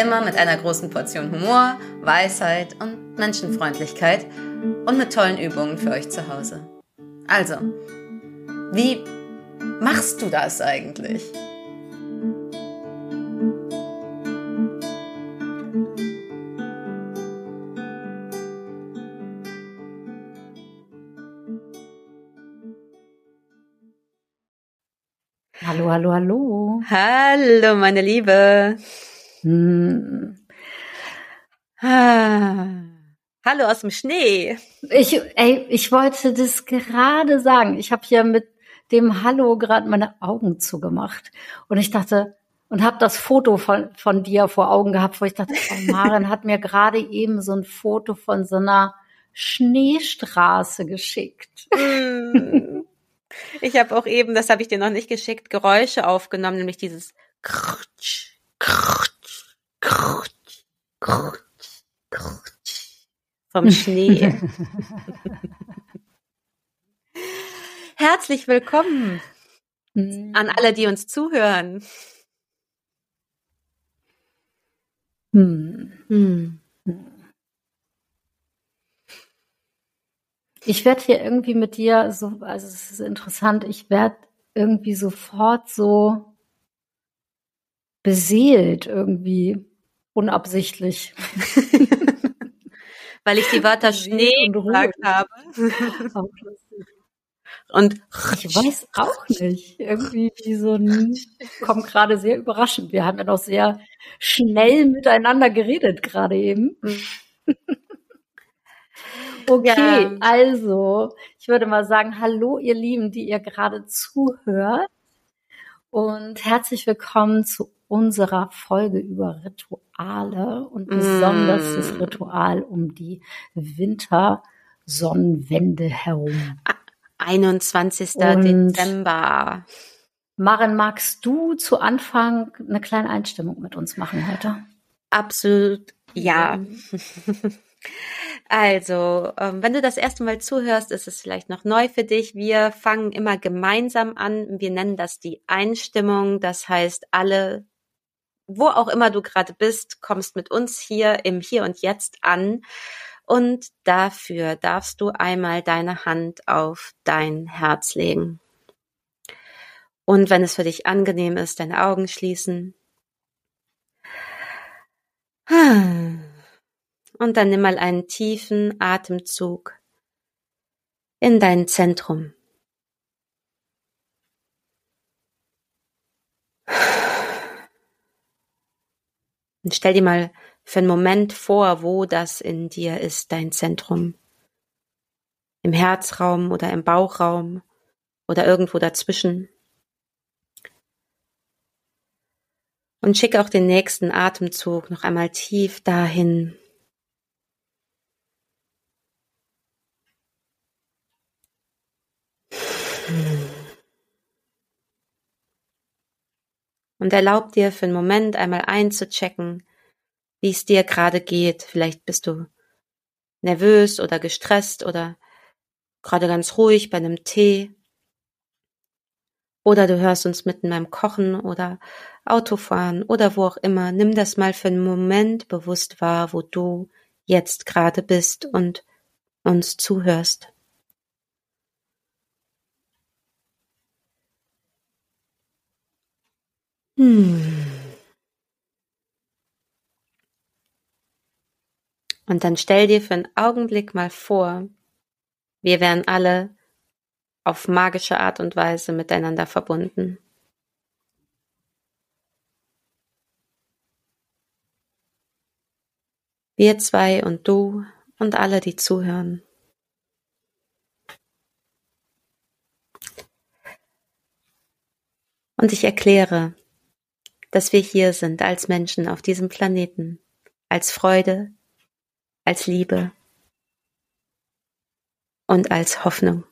Immer mit einer großen Portion Humor, Weisheit und Menschenfreundlichkeit und mit tollen Übungen für euch zu Hause. Also, wie machst du das eigentlich? Hallo, hallo, hallo. Hallo, meine Liebe. Hm. Ah. Hallo aus dem Schnee. Ich, ey, ich wollte das gerade sagen. Ich habe hier mit dem Hallo gerade meine Augen zugemacht und ich dachte und habe das Foto von von dir vor Augen gehabt, wo ich dachte, oh, Maren hat mir gerade eben so ein Foto von so einer Schneestraße geschickt. Mm. Ich habe auch eben, das habe ich dir noch nicht geschickt, Geräusche aufgenommen, nämlich dieses Krutsch, Krutsch, Krutsch, Krutsch, Krutsch vom Schnee. Herzlich willkommen hm. an alle, die uns zuhören. Hm. Hm. Ich werde hier irgendwie mit dir so, also es ist interessant, ich werde irgendwie sofort so beseelt irgendwie unabsichtlich. weil ich die Wörter Schnee gesagt habe. Und ich weiß auch nicht. Irgendwie wie so ein, kommt gerade sehr überraschend. Wir haben ja noch sehr schnell miteinander geredet gerade eben. okay, ja. also ich würde mal sagen, hallo ihr Lieben, die ihr gerade zuhört und herzlich willkommen zu unserer Folge über Rituale und besonders mm. das Ritual um die Wintersonnenwende herum. 21. Und Dezember. Maren, magst du zu Anfang eine kleine Einstimmung mit uns machen heute? Absolut, ja. Also, ähm, wenn du das erste Mal zuhörst, ist es vielleicht noch neu für dich. Wir fangen immer gemeinsam an. Wir nennen das die Einstimmung. Das heißt, alle wo auch immer du gerade bist, kommst mit uns hier im Hier und Jetzt an. Und dafür darfst du einmal deine Hand auf dein Herz legen. Und wenn es für dich angenehm ist, deine Augen schließen. Und dann nimm mal einen tiefen Atemzug in dein Zentrum. Und stell dir mal für einen Moment vor, wo das in dir ist, dein Zentrum. Im Herzraum oder im Bauchraum oder irgendwo dazwischen. Und schick auch den nächsten Atemzug noch einmal tief dahin. Und erlaub dir für einen Moment einmal einzuchecken, wie es dir gerade geht. Vielleicht bist du nervös oder gestresst oder gerade ganz ruhig bei einem Tee. Oder du hörst uns mitten beim Kochen oder Autofahren oder wo auch immer. Nimm das mal für einen Moment bewusst wahr, wo du jetzt gerade bist und uns zuhörst. Hm. Und dann stell dir für einen Augenblick mal vor, wir wären alle auf magische Art und Weise miteinander verbunden. Wir zwei und du und alle, die zuhören. Und ich erkläre, dass wir hier sind als Menschen auf diesem Planeten, als Freude, als Liebe und als Hoffnung.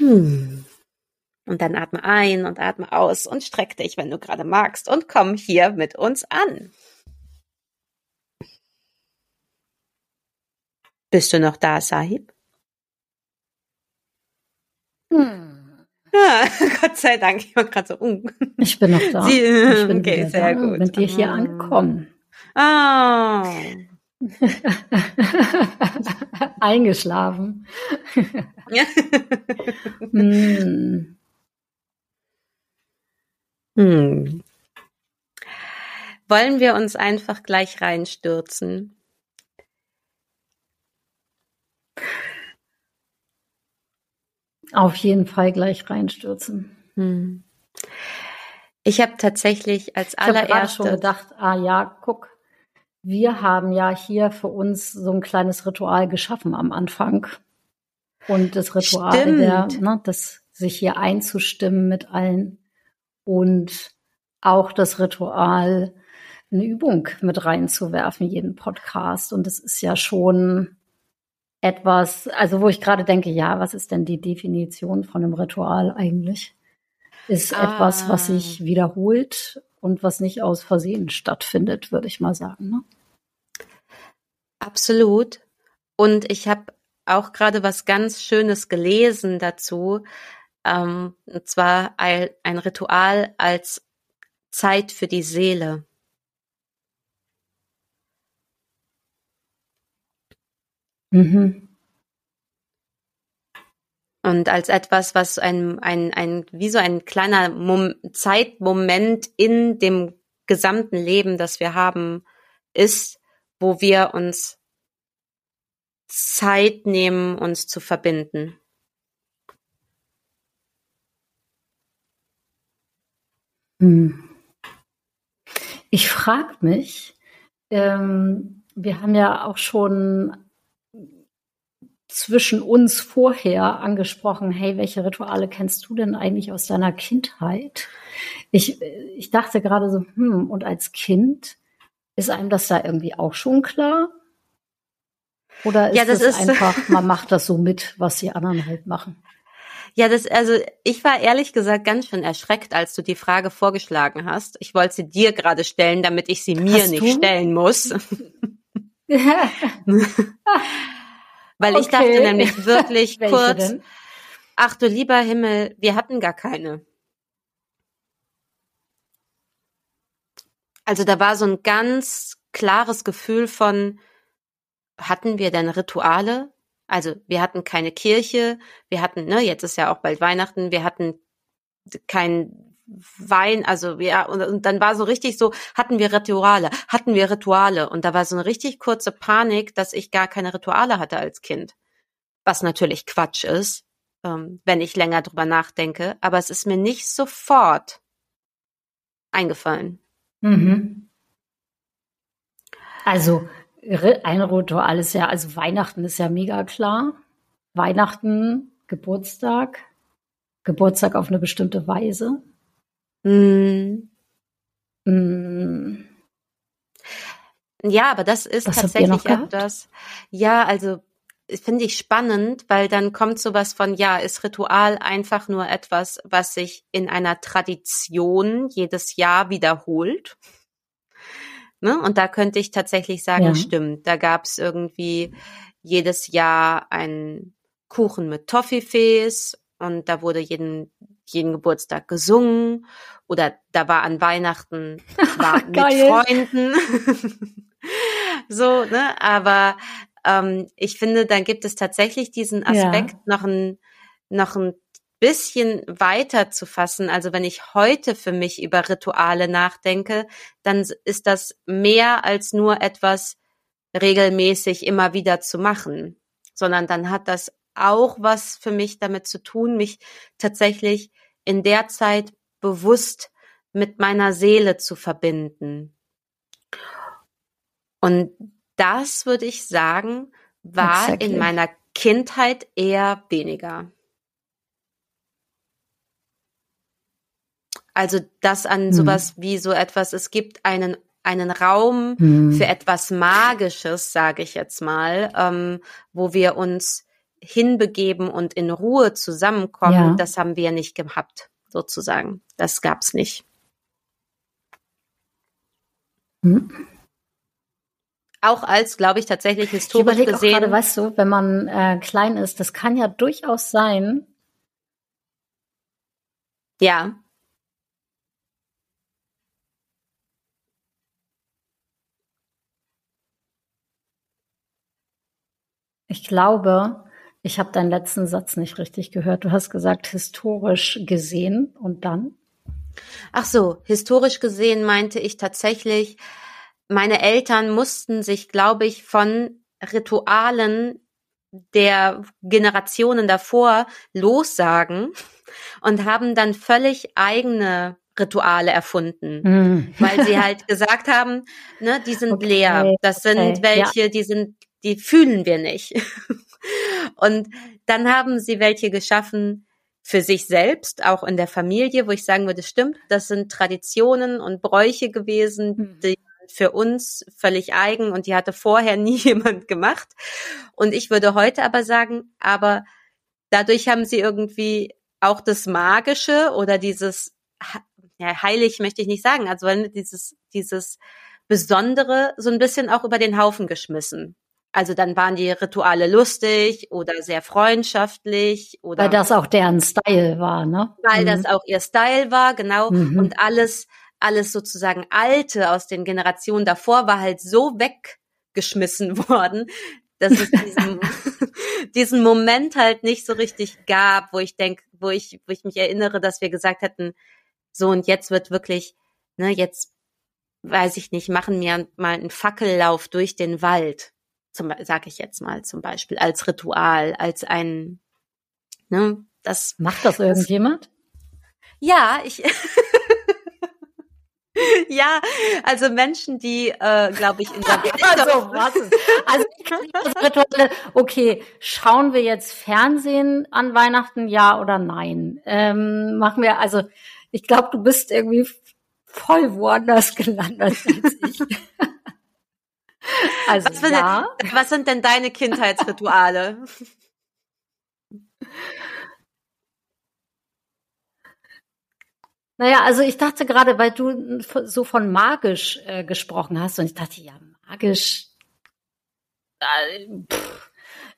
Hm. Und dann atme ein und atme aus und streck dich, wenn du gerade magst, und komm hier mit uns an. Bist du noch da, Sahib? Hm. Ja, Gott sei Dank, ich war gerade so. Uh. Ich bin noch da. Sie, ich bin okay, sehr da, gut. Mit dir hier Ah. ankommen. Ah. Eingeschlafen. Ja. Hm. Hm. Wollen wir uns einfach gleich reinstürzen? Auf jeden Fall gleich reinstürzen. Hm. Ich habe tatsächlich als allererstes schon gedacht, ah ja, guck, wir haben ja hier für uns so ein kleines Ritual geschaffen am Anfang. Und das Ritual, der, ne, das sich hier einzustimmen mit allen und auch das Ritual, eine Übung mit reinzuwerfen, jeden Podcast. Und das ist ja schon etwas, also wo ich gerade denke, ja, was ist denn die Definition von einem Ritual eigentlich? Ist Ah. etwas, was sich wiederholt und was nicht aus Versehen stattfindet, würde ich mal sagen. Ne? Absolut. Und ich habe auch gerade was ganz Schönes gelesen dazu. Ähm, und zwar ein, ein Ritual als Zeit für die Seele. Mhm. Und als etwas, was ein, ein, ein, wie so ein kleiner Mom Zeitmoment in dem gesamten Leben, das wir haben, ist, wo wir uns Zeit nehmen, uns zu verbinden. Hm. Ich frage mich, ähm, wir haben ja auch schon zwischen uns vorher angesprochen, hey, welche Rituale kennst du denn eigentlich aus deiner Kindheit? Ich, ich dachte gerade so, hm, und als Kind ist einem das da irgendwie auch schon klar? Oder ist Ja, das das ist- einfach, man macht das so mit, was die anderen halt machen? Ja, das, also ich war ehrlich gesagt ganz schön erschreckt, als du die Frage vorgeschlagen hast. Ich wollte sie dir gerade stellen, damit ich sie mir Hast nicht du? stellen muss. Weil ich Okay. dachte nämlich wirklich kurz, denn? ach du lieber Himmel, wir hatten gar keine. Also da war so ein ganz klares Gefühl von, hatten wir denn Rituale? Also wir hatten keine Kirche, wir hatten, ne, jetzt ist ja auch bald Weihnachten, wir hatten kein Wein, also ja, und, und dann war so richtig so, hatten wir Rituale, hatten wir Rituale und da war so eine richtig kurze Panik, dass ich gar keine Rituale hatte als Kind. Was natürlich Quatsch ist, ähm, wenn ich länger drüber nachdenke, aber es ist mir nicht sofort eingefallen. Mhm. Also ein Ritual ist ja, also Weihnachten ist ja mega klar. Weihnachten, Geburtstag, Geburtstag auf eine bestimmte Weise. Hm. Mm, Ja, aber das ist Was tatsächlich etwas, ja, also finde ich spannend, weil dann kommt sowas von, ja, ist Ritual einfach nur etwas, was sich in einer Tradition jedes Jahr wiederholt. Ne? Und da könnte ich tatsächlich sagen, Ja. stimmt, da gab es irgendwie jedes Jahr einen Kuchen mit Toffifees und da wurde jeden, jeden Geburtstag gesungen oder da war an Weihnachten war mit. Freunden. so, ne? Aber ähm, ich finde, dann gibt es tatsächlich diesen Aspekt noch ein noch ein bisschen weiter zu fassen. Also wenn ich heute für mich über Rituale nachdenke, dann ist das mehr als nur etwas regelmäßig immer wieder zu machen, sondern dann hat das auch was für mich damit zu tun, mich tatsächlich in der Zeit bewusst mit meiner Seele zu verbinden. Und das würde ich sagen, war Exactly. in meiner Kindheit eher weniger. Also das an Hm. sowas wie so etwas, es gibt einen einen Raum Hm. für etwas Magisches, sage ich jetzt mal, ähm, wo wir uns hinbegeben und in Ruhe zusammenkommen, Ja. das haben wir nicht gehabt, sozusagen. Das gab's nicht. Hm. Auch als, glaube ich, tatsächlich Ich historisch auch gesehen. gerade, weißt du, wenn man äh, klein ist, das kann ja durchaus sein, ja, ich glaube, ich habe deinen letzten Satz nicht richtig gehört. Du hast gesagt, historisch gesehen und dann? Ach so, historisch gesehen meinte ich tatsächlich, meine Eltern mussten sich, glaube ich, von Ritualen der Generationen davor lossagen und haben dann völlig eigene Rituale erfunden. Hm. Weil sie halt gesagt haben, ne, die sind Okay, leer. Das sind okay, welche, die sind, die fühlen wir nicht. Und dann haben sie welche geschaffen für sich selbst, auch in der Familie, wo ich sagen würde, stimmt, das sind Traditionen und Bräuche gewesen, Mhm. die für uns völlig eigen und die hatte vorher nie jemand gemacht. Und ich würde heute aber sagen, aber dadurch haben sie irgendwie auch das Magische oder dieses, ja, heilig möchte ich nicht sagen, also dieses, dieses Besondere so ein bisschen auch über den Haufen geschmissen. Also dann waren die Rituale lustig oder sehr freundschaftlich oder Weil das auch deren Style war, ne? weil Mhm. das auch ihr Style war, genau. Mhm. Und alles, alles sozusagen Alte aus den Generationen davor war halt so weggeschmissen worden, dass es diesen, diesen Moment halt nicht so richtig gab, wo ich denke, wo ich, wo ich mich erinnere, dass wir gesagt hätten, so und jetzt wird wirklich, ne, jetzt weiß ich nicht, machen wir mal einen Fackellauf durch den Wald, zum, sag ich jetzt mal zum Beispiel, als Ritual, als ein, ne, das Macht das irgendjemand? ja, ich. ja, also Menschen, die, äh, glaube ich, in der Also, was ist, also, das Rituale, okay, schauen wir jetzt Fernsehen an Weihnachten, ja oder nein? Ähm, machen wir, also, ich glaube, du bist irgendwie voll woanders gelandet als ich. Also, was, ja. eine, was sind denn deine Kindheitsrituale? Naja, also ich dachte gerade, weil du so von magisch äh, gesprochen hast und ich dachte, ja, magisch. Äh,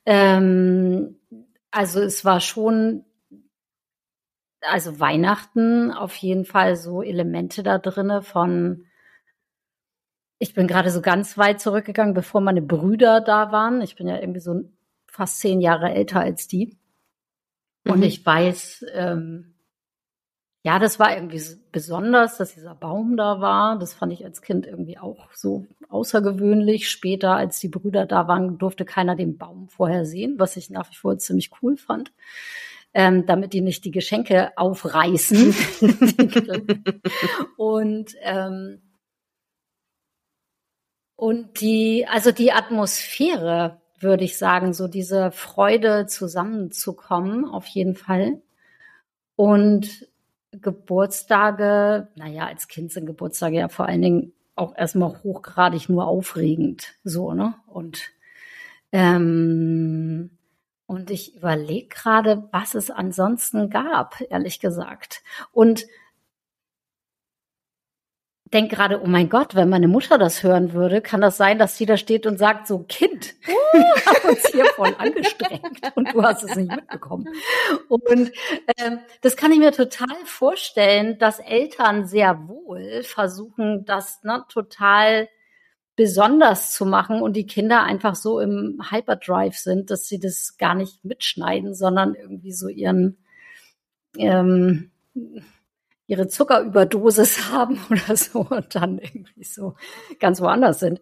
ähm, also es war schon, also Weihnachten auf jeden Fall so Elemente da drinne von, ich bin gerade so ganz weit zurückgegangen, bevor meine Brüder da waren. Ich bin ja irgendwie so fast zehn Jahre älter als die. Und Mhm. ich weiß, ähm, ja, das war irgendwie besonders, dass dieser Baum da war. Das fand ich als Kind irgendwie auch so außergewöhnlich. Später, als die Brüder da waren, durfte keiner den Baum vorher sehen, was ich nach wie vor ziemlich cool fand. Ähm, damit die nicht die Geschenke aufreißen. und ähm, und die, also die Atmosphäre, würde ich sagen, so diese Freude zusammenzukommen, auf jeden Fall. Und Geburtstage, naja, als Kind sind Geburtstage ja vor allen Dingen auch erstmal hochgradig nur aufregend, so, ne? Und, ähm, und ich überlege gerade, was es ansonsten gab, ehrlich gesagt. Und denk gerade, oh mein Gott, wenn meine Mutter das hören würde, kann das sein, dass sie da steht und sagt, so Kind, wir haben uns hier voll angestrengt und du hast es nicht mitbekommen. Und ähm, das kann ich mir total vorstellen, dass Eltern sehr wohl versuchen, das ne, total besonders zu machen und die Kinder einfach so im Hyperdrive sind, dass sie das gar nicht mitschneiden, sondern irgendwie so ihren ähm, ihre Zuckerüberdosis haben oder so und dann irgendwie so ganz woanders sind.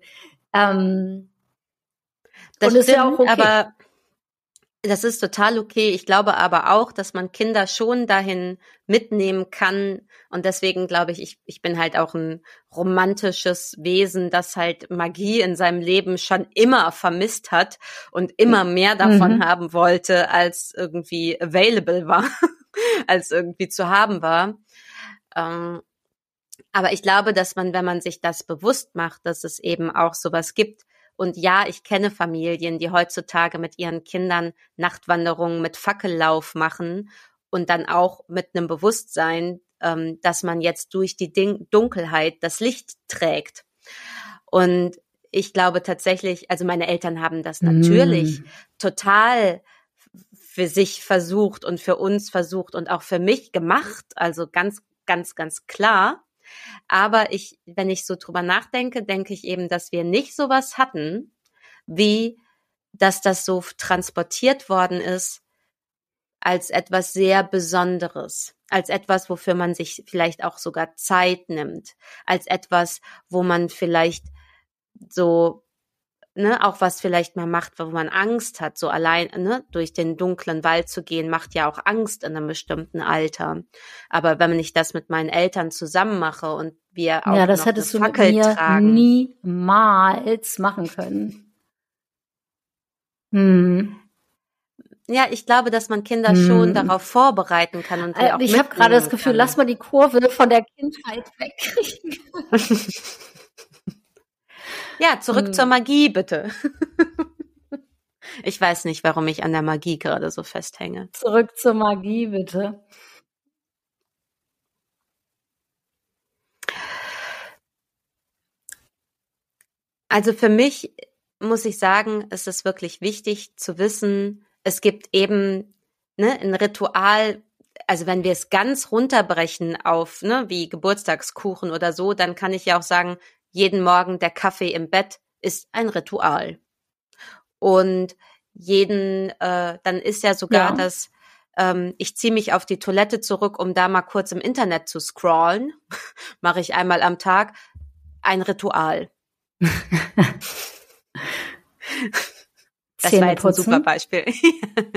Ähm, Das ist ja auch okay. aber das ist total okay. Ich glaube aber auch, dass man Kinder schon dahin mitnehmen kann. Und deswegen glaube ich, ich, ich bin halt auch ein romantisches Wesen, das halt Magie in seinem Leben schon immer vermisst hat und immer mehr davon Mhm. haben wollte, als irgendwie available war, als irgendwie zu haben war. Ähm, Aber ich glaube, dass man, wenn man sich das bewusst macht, dass es eben auch sowas gibt. Und ja, ich kenne Familien, die heutzutage mit ihren Kindern Nachtwanderungen mit Fackellauf machen und dann auch mit einem Bewusstsein, ähm, dass man jetzt durch die Ding Dunkelheit das Licht trägt. Und ich glaube tatsächlich, also meine Eltern haben das natürlich mm. total für sich versucht und für uns versucht und auch für mich gemacht. Also ganz, ganz, ganz klar. Aber ich, wenn ich so drüber nachdenke, denke ich eben, dass wir nicht sowas hatten, wie dass das so transportiert worden ist als etwas sehr Besonderes, als etwas, wofür man sich vielleicht auch sogar Zeit nimmt, als etwas, wo man vielleicht so ne, auch was vielleicht mal macht, wo man Angst hat, so allein, ne, durch den dunklen Wald zu gehen, macht ja auch Angst in einem bestimmten Alter. Aber wenn ich das mit meinen Eltern zusammen mache und wir auch ja, das noch hättest eine Fackel du mit mir tragen, niemals machen können. Hm. Ja, ich glaube, dass man Kinder hm. schon darauf vorbereiten kann und äh, auch Ich habe gerade das Gefühl, kann. lass mal die Kurve von der Kindheit wegkriegen. Ja, zurück hm. zur Magie, bitte. ich weiß nicht, warum ich an der Magie gerade so festhänge. Zurück zur Magie, bitte. Also für mich muss ich sagen, ist es wirklich wichtig zu wissen, es gibt eben ne, ein Ritual, also wenn wir es ganz runterbrechen auf, ne, wie Geburtstagskuchen oder so, dann kann ich ja auch sagen, jeden Morgen der Kaffee im Bett ist ein Ritual. Und jeden, äh, dann ist ja sogar ja. das, ähm, ich ziehe mich auf die Toilette zurück, um da mal kurz im Internet zu scrollen, mache ich einmal am Tag, ein Ritual. das war jetzt ein super Beispiel.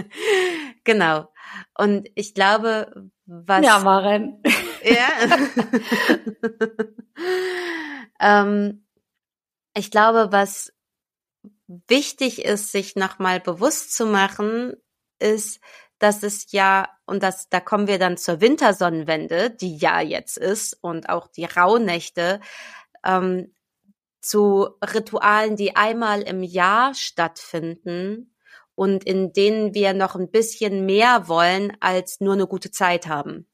genau. Und ich glaube, was. Ja, Maren. Ja. ähm, ich glaube, was wichtig ist, sich nochmal bewusst zu machen, ist, dass es ja, und das, da kommen wir dann zur Wintersonnenwende, die ja jetzt ist, und auch die Rauhnächte, ähm, zu Ritualen, die einmal im Jahr stattfinden und in denen wir noch ein bisschen mehr wollen, als nur eine gute Zeit haben.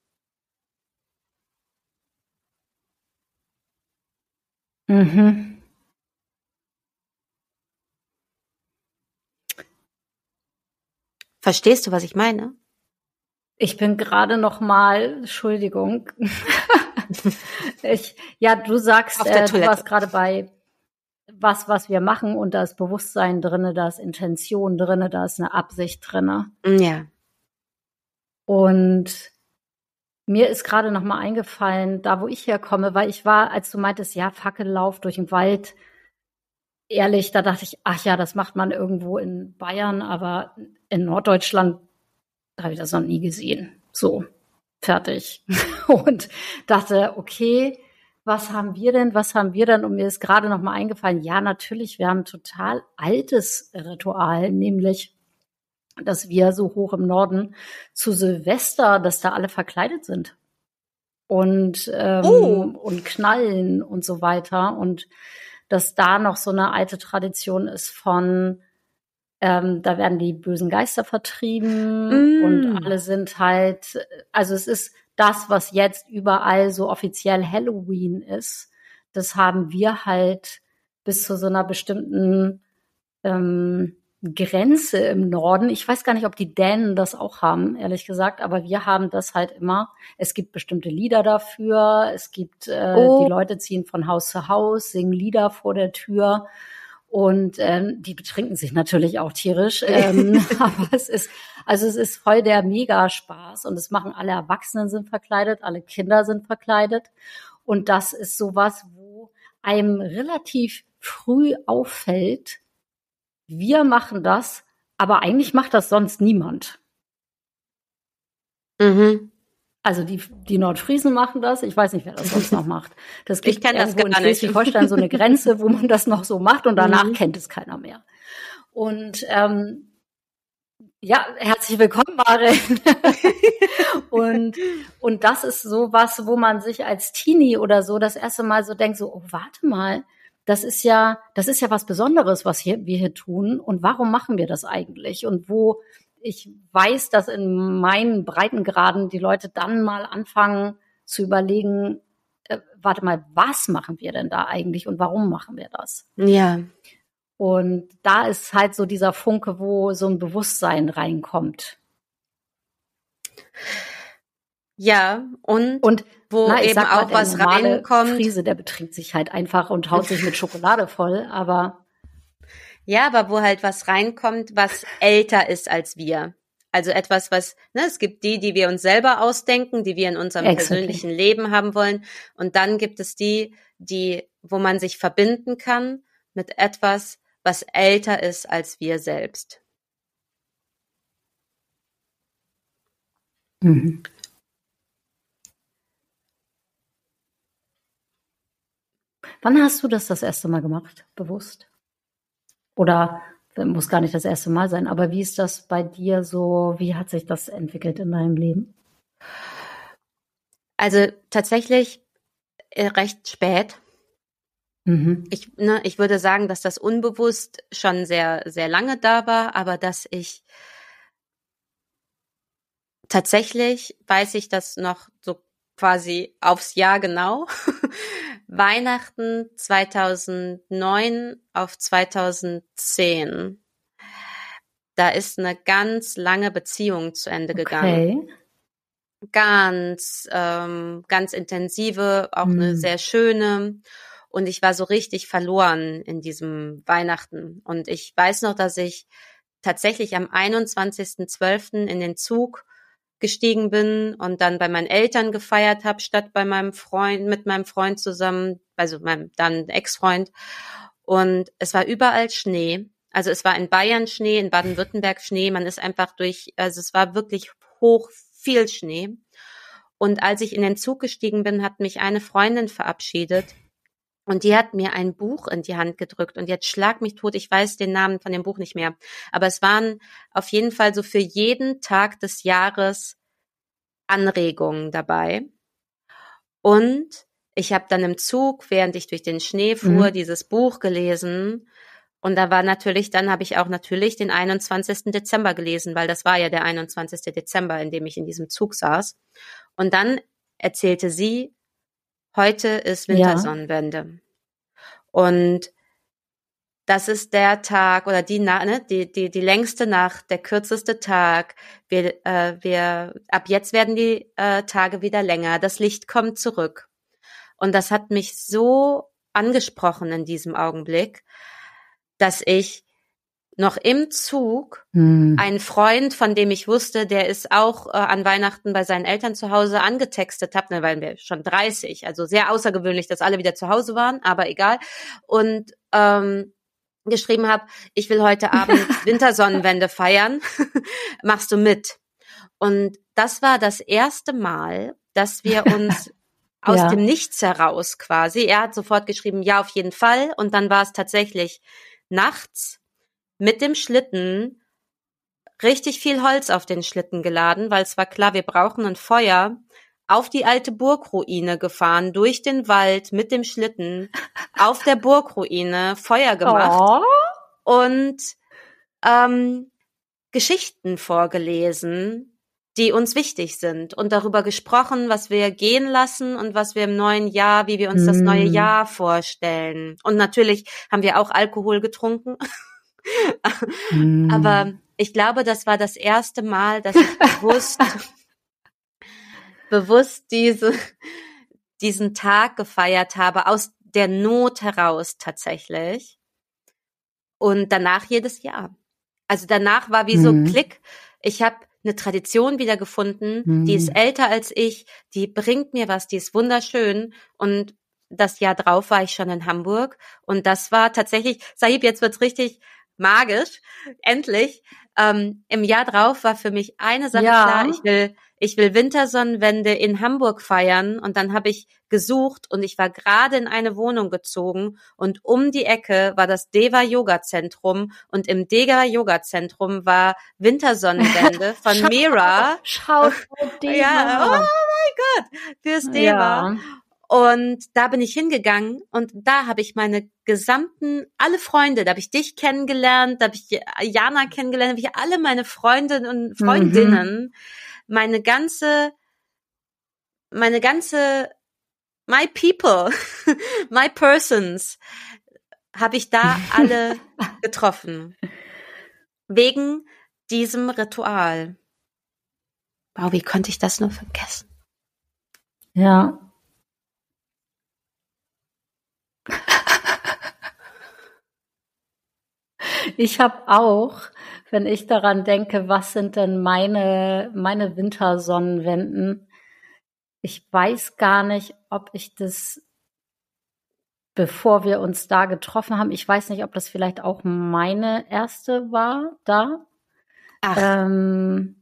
Mhm. Verstehst du, was ich meine? Ich bin gerade noch mal, Entschuldigung. ich, ja, du sagst, äh, du warst gerade bei was, was wir machen und da ist Bewusstsein drinne, da ist Intention drinne, da ist eine Absicht drinne. Ja. Und mir ist gerade noch mal eingefallen, da wo ich herkomme, weil ich war, als du meintest, ja, Fackellauf durch den Wald, ehrlich, da dachte ich, ach ja, das macht man irgendwo in Bayern, aber in Norddeutschland habe ich das noch nie gesehen. So, fertig. Und dachte, okay, was haben wir denn, was haben wir denn? Und mir ist gerade noch mal eingefallen, ja, natürlich, wir haben ein total altes Ritual, nämlich dass wir so hoch im Norden zu Silvester, dass da alle verkleidet sind und ähm, oh. und knallen und so weiter und dass da noch so eine alte Tradition ist von ähm, da werden die bösen Geister vertrieben mm. und alle sind halt also es ist das was jetzt überall so offiziell Halloween ist das haben wir halt bis zu so einer bestimmten ähm, Grenze im Norden. Ich weiß gar nicht, ob die Dänen das auch haben, ehrlich gesagt, aber wir haben das halt immer. Es gibt bestimmte Lieder dafür. Es gibt, äh, oh. die Leute ziehen von Haus zu Haus, singen Lieder vor der Tür. Und ähm, die betrinken sich natürlich auch tierisch. Ähm, aber es ist, also es ist voll der Mega-Spaß und es machen alle Erwachsenen sind verkleidet, alle Kinder sind verkleidet. Und das ist sowas, wo einem relativ früh auffällt, wir machen das, aber eigentlich macht das sonst niemand. Mhm. Also die, die Nordfriesen machen das. Ich weiß nicht, wer das sonst noch macht. Das gibt ich irgendwo das in Schleswig-Holstein so eine Grenze, wo man das noch so macht und danach mhm. kennt es keiner mehr. Und ähm, Ja, herzlich willkommen, Maren. und, und das ist so was, wo man sich als Teenie oder so das erste Mal so denkt, so, oh, warte mal, das ist ja, das ist ja was Besonderes, was hier, wir hier tun. Und warum machen wir das eigentlich? Und wo ich weiß, dass in meinen Breitengraden die Leute dann mal anfangen zu überlegen, äh, warte mal, was machen wir denn da eigentlich und warum machen wir das? Ja. Und da ist halt so dieser Funke, wo so ein Bewusstsein reinkommt. Ja, und, und wo na, eben auch mal, was reinkommt. Friese, der betrinkt sich halt einfach und haut sich mit Schokolade voll, aber. Ja, aber wo halt was reinkommt, was älter ist als wir. Also etwas, was, ne, es gibt die, die wir uns selber ausdenken, die wir in unserem exactly. persönlichen Leben haben wollen. Und dann gibt es die, die, wo man sich verbinden kann mit etwas, was älter ist als wir selbst. Mhm. Wann hast du das das erste Mal gemacht, bewusst? Oder muss gar nicht das erste Mal sein, aber wie ist das bei dir so? Wie hat sich das entwickelt in deinem Leben? Also tatsächlich äh, recht spät. Mhm. Ich, ne, ich würde sagen, dass das unbewusst schon sehr, sehr lange da war, aber dass ich tatsächlich weiß ich das noch so quasi aufs Jahr genau. Weihnachten 2009 auf 2010. Da ist eine ganz lange Beziehung zu Ende okay. gegangen. Ganz, ähm, ganz intensive, auch hm. eine sehr schöne. Und ich war so richtig verloren in diesem Weihnachten. Und ich weiß noch, dass ich tatsächlich am 21.12. in den Zug gestiegen bin und dann bei meinen Eltern gefeiert habe, statt bei meinem Freund, mit meinem Freund zusammen, also meinem dann Ex-Freund. Und es war überall Schnee. Also es war in Bayern Schnee, in Baden-Württemberg Schnee. Man ist einfach durch, also es war wirklich hoch viel Schnee. Und als ich in den Zug gestiegen bin, hat mich eine Freundin verabschiedet und die hat mir ein Buch in die Hand gedrückt und jetzt schlag mich tot, ich weiß den Namen von dem Buch nicht mehr. Aber es waren auf jeden Fall so für jeden Tag des Jahres Anregungen dabei. Und ich habe dann im Zug, während ich durch den Schnee fuhr, mhm. dieses Buch gelesen. Und da war natürlich, dann habe ich auch natürlich den 21. Dezember gelesen, weil das war ja der 21. Dezember, in dem ich in diesem Zug saß. Und dann erzählte sie Heute ist Wintersonnenwende. Ja. Und das ist der Tag oder die, ne, die, die, die längste Nacht, der kürzeste Tag. Wir, äh, wir, ab jetzt werden die äh, Tage wieder länger. Das Licht kommt zurück. Und das hat mich so angesprochen in diesem Augenblick, dass ich noch im Zug hm. einen Freund, von dem ich wusste, der ist auch äh, an Weihnachten bei seinen Eltern zu Hause angetextet habe, ne, weil wir schon 30, also sehr außergewöhnlich, dass alle wieder zu Hause waren, aber egal. Und ähm, geschrieben habe, ich will heute Abend Wintersonnenwende feiern, machst du mit? Und das war das erste Mal, dass wir uns aus ja. dem Nichts heraus quasi, er hat sofort geschrieben, ja, auf jeden Fall. Und dann war es tatsächlich nachts mit dem Schlitten richtig viel Holz auf den Schlitten geladen, weil es war klar, wir brauchen ein Feuer, auf die alte Burgruine gefahren, durch den Wald mit dem Schlitten, auf der Burgruine Feuer gemacht oh. und ähm, Geschichten vorgelesen, die uns wichtig sind und darüber gesprochen, was wir gehen lassen und was wir im neuen Jahr, wie wir uns mm. das neue mm. Jahr vorstellen. Und natürlich haben wir auch Alkohol getrunken. mm. Aber ich glaube, das war das erste Mal, dass ich bewusst, bewusst diese, diesen Tag gefeiert habe, aus der Not heraus tatsächlich. Und danach jedes Jahr. Also danach war wie so mm. Klick. Ich habe eine Tradition wiedergefunden, mm. die ist älter als ich, die bringt mir was, die ist wunderschön und das Jahr drauf war ich schon in Hamburg und das war tatsächlich, Sahib, jetzt wird's richtig magisch, endlich. Ähm, Im Jahr drauf war für mich eine Sache ja. klar, ich will, ich will Wintersonnenwende in Hamburg feiern und dann habe ich gesucht und ich war gerade in eine Wohnung gezogen und um die Ecke war das Deva Yoga Zentrum und im Deva Yoga Zentrum war Wintersonnenwende von Mira. Schau, Deva. Ja, oh mein Gott, fürs Deva. Ja. Und da bin ich hingegangen und da habe ich meine gesamten, alle Freunde, da habe ich dich kennengelernt, da habe ich Jana kennengelernt, da habe ich alle meine Freundinnen und Freundinnen, mhm. meine ganze, meine ganze, my people, my persons, habe ich da alle getroffen. Wegen diesem Ritual. Wow, wie konnte ich das nur vergessen? Ja, Ich habe auch, wenn ich daran denke, was sind denn meine, meine Wintersonnenwenden? Ich weiß gar nicht, ob ich das, bevor wir uns da getroffen haben, ich weiß nicht, ob das vielleicht auch meine erste war da. Ach. Ähm,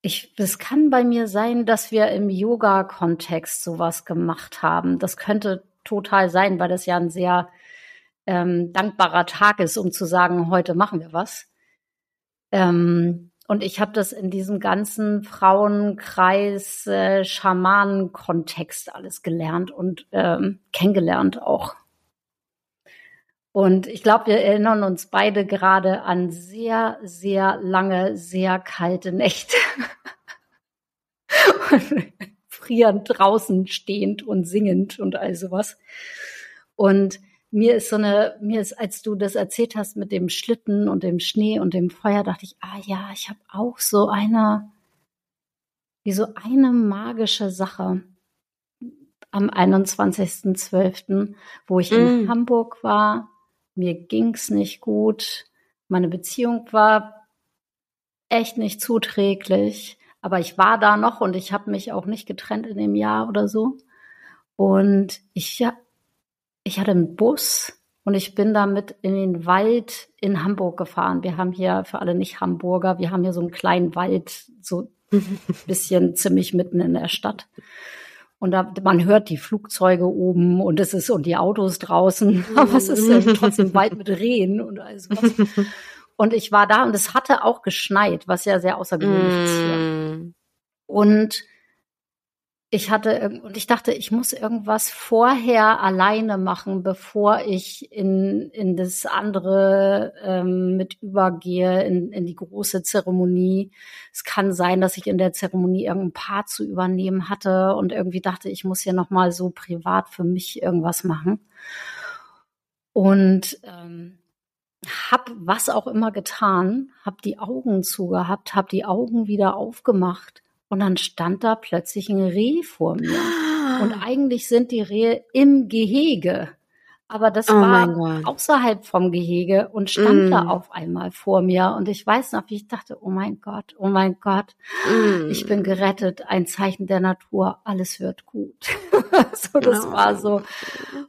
ich, es kann bei mir sein, dass wir im Yoga-Kontext sowas gemacht haben. Das könnte total sein, weil das ja ein sehr ähm, dankbarer Tag ist, um zu sagen, heute machen wir was. Ähm, und ich habe das in diesem ganzen Frauenkreis, äh, Schamanen-Kontext alles gelernt und ähm, kennengelernt auch. Und ich glaube, wir erinnern uns beide gerade an sehr, sehr lange, sehr kalte Nächte. und frierend draußen stehend und singend und all sowas. Und mir ist so eine, mir ist, als du das erzählt hast mit dem Schlitten und dem Schnee und dem Feuer, dachte ich, ah ja, ich habe auch so eine, wie so eine magische Sache am 21.12., wo ich mm. in Hamburg war. Mir ging's nicht gut. Meine Beziehung war echt nicht zuträglich. Aber ich war da noch und ich habe mich auch nicht getrennt in dem Jahr oder so. Und ich ich hatte einen Bus und ich bin damit in den Wald in Hamburg gefahren. Wir haben hier für alle Nicht-Hamburger, wir haben hier so einen kleinen Wald, so ein bisschen ziemlich mitten in der Stadt. Und da, man hört die Flugzeuge oben und es ist und die Autos draußen, aber es ist ja trotzdem Wald mit Rehen und alles was. Und ich war da und es hatte auch geschneit, was ja sehr außergewöhnlich ist hier. Und ich hatte und ich dachte, ich muss irgendwas vorher alleine machen, bevor ich in, in das andere ähm, mit übergehe, in, in die große Zeremonie. Es kann sein, dass ich in der Zeremonie irgendein Paar zu übernehmen hatte und irgendwie dachte, ich muss hier nochmal so privat für mich irgendwas machen. Und ähm, hab was auch immer getan, hab die Augen zugehabt, hab die Augen wieder aufgemacht und dann stand da plötzlich ein Reh vor mir. Und eigentlich sind die Rehe im Gehege. Aber das oh war außerhalb vom Gehege und stand mm. da auf einmal vor mir. Und ich weiß noch, wie ich dachte, oh mein Gott, oh mein Gott, mm. ich bin gerettet, ein Zeichen der Natur, alles wird gut. so, das oh. war so,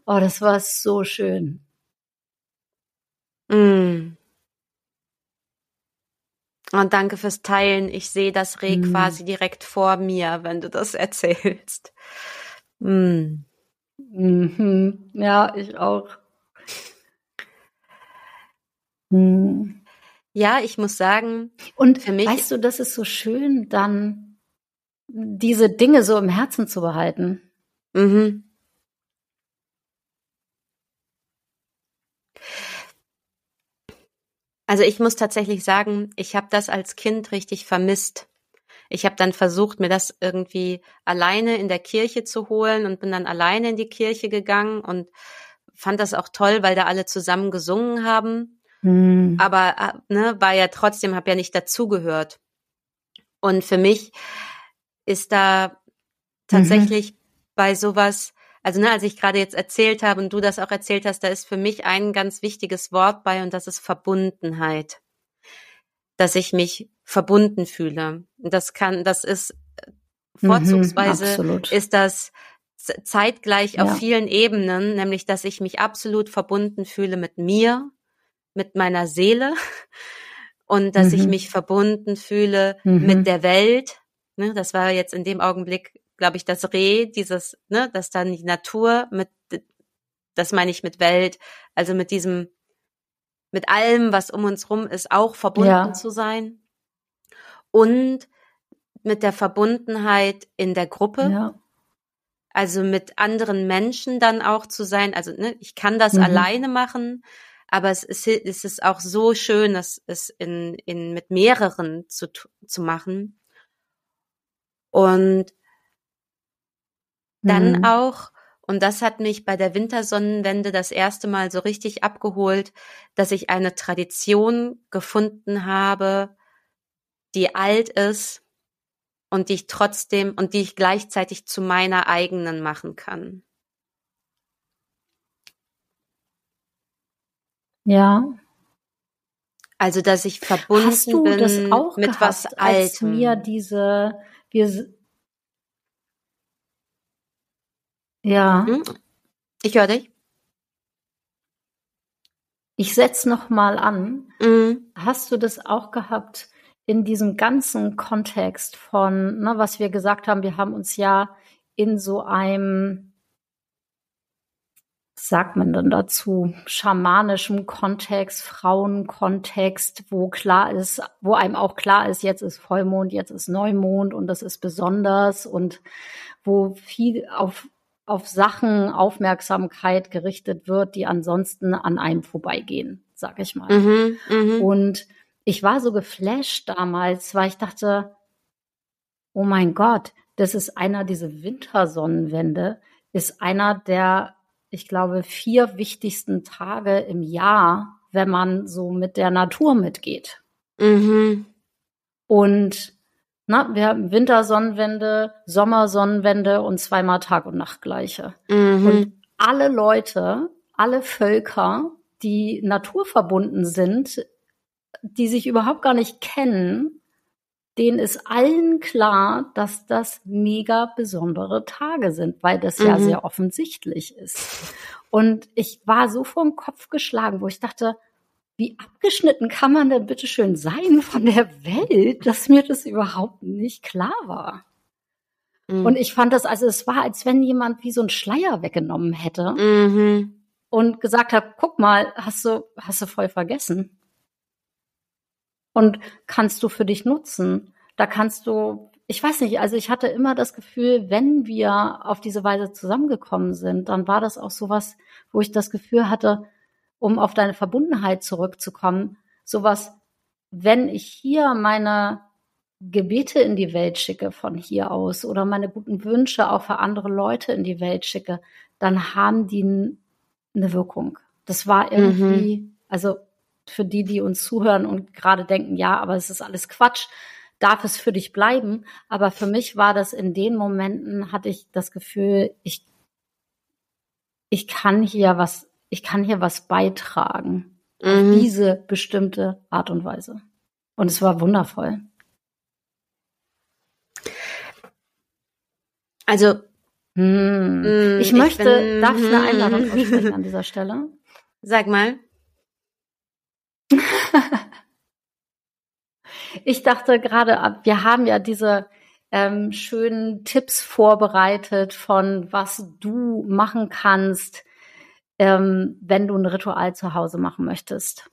oh, das war so schön. Mm. Und danke fürs Teilen. Ich sehe das Reh mhm. quasi direkt vor mir, wenn du das erzählst. Mhm. Mhm. Ja, ich auch. Mhm. Ja, ich muss sagen. Und für mich. Weißt du, das ist so schön, dann diese Dinge so im Herzen zu behalten. Mhm. Also ich muss tatsächlich sagen, ich habe das als Kind richtig vermisst. Ich habe dann versucht, mir das irgendwie alleine in der Kirche zu holen und bin dann alleine in die Kirche gegangen und fand das auch toll, weil da alle zusammen gesungen haben. Mhm. Aber äh, ne, war ja trotzdem, habe ja nicht dazugehört. Und für mich ist da tatsächlich mhm. bei sowas also ne, als ich gerade jetzt erzählt habe und du das auch erzählt hast, da ist für mich ein ganz wichtiges Wort bei und das ist Verbundenheit. Dass ich mich verbunden fühle. Und das kann, das ist mhm, vorzugsweise mhm, ist das zeitgleich ja. auf vielen Ebenen, nämlich dass ich mich absolut verbunden fühle mit mir, mit meiner Seele und dass mhm. ich mich verbunden fühle mhm. mit der Welt, Ne, das war jetzt in dem Augenblick, glaube ich, das Reh, dieses, ne, dass dann die Natur mit, das meine ich mit Welt, also mit diesem, mit allem, was um uns rum ist, auch verbunden ja. zu sein. Und mit der Verbundenheit in der Gruppe. Ja. Also mit anderen Menschen dann auch zu sein. Also ne, ich kann das mhm. alleine machen, aber es ist, es ist auch so schön, das es in, in mit mehreren zu, zu machen. Und dann mhm. auch, und das hat mich bei der Wintersonnenwende das erste Mal so richtig abgeholt, dass ich eine Tradition gefunden habe, die alt ist und die ich trotzdem und die ich gleichzeitig zu meiner eigenen machen kann. Ja. Also, dass ich verbunden Hast du bin das auch mit gehabt, was Altem. Als mir diese, wir, ja. Hm? Ich höre dich. Ich setz noch mal an. Mhm. Hast du das auch gehabt in diesem ganzen Kontext von, ne, was wir gesagt haben? Wir haben uns ja in so einem sagt man denn dazu, schamanischem Kontext, Frauenkontext, wo klar ist, wo einem auch klar ist, jetzt ist Vollmond, jetzt ist Neumond und das ist besonders und wo viel auf, auf Sachen Aufmerksamkeit gerichtet wird, die ansonsten an einem vorbeigehen, sag ich mal. Mhm, mh. Und ich war so geflasht damals, weil ich dachte, oh mein Gott, das ist einer diese Wintersonnenwende, ist einer der ich glaube, vier wichtigsten Tage im Jahr, wenn man so mit der Natur mitgeht. Mhm. Und na, wir haben Wintersonnenwende, Sommersonnenwende und zweimal Tag und Nacht gleiche. Mhm. Und alle Leute, alle Völker, die naturverbunden sind, die sich überhaupt gar nicht kennen, denen ist allen klar, dass das mega besondere Tage sind, weil das mhm. ja sehr offensichtlich ist. Und ich war so vor den Kopf geschlagen, wo ich dachte, wie abgeschnitten kann man denn bitte schön sein von der Welt, dass mir das überhaupt nicht klar war. Mhm. Und ich fand das, also es war, als wenn jemand wie so ein Schleier weggenommen hätte mhm. und gesagt hat, guck mal, hast du, hast du voll vergessen und kannst du für dich nutzen. Da kannst du, ich weiß nicht, also ich hatte immer das Gefühl, wenn wir auf diese Weise zusammengekommen sind, dann war das auch sowas, wo ich das Gefühl hatte, um auf deine Verbundenheit zurückzukommen, sowas, wenn ich hier meine Gebete in die Welt schicke von hier aus oder meine guten Wünsche auch für andere Leute in die Welt schicke, dann haben die eine Wirkung. Das war irgendwie, mhm. also für die, die uns zuhören und gerade denken, ja, aber es ist alles Quatsch, darf es für dich bleiben. Aber für mich war das in den Momenten, hatte ich das Gefühl, ich, ich kann hier was, ich kann hier was beitragen. Mhm. Auf diese bestimmte Art und Weise. Und es war wundervoll. Also, hm. ich möchte, ich darf ich eine Einladung aussprechen an dieser Stelle? Sag mal. ich dachte gerade, wir haben ja diese ähm, schönen Tipps vorbereitet von was du machen kannst, ähm, wenn du ein Ritual zu Hause machen möchtest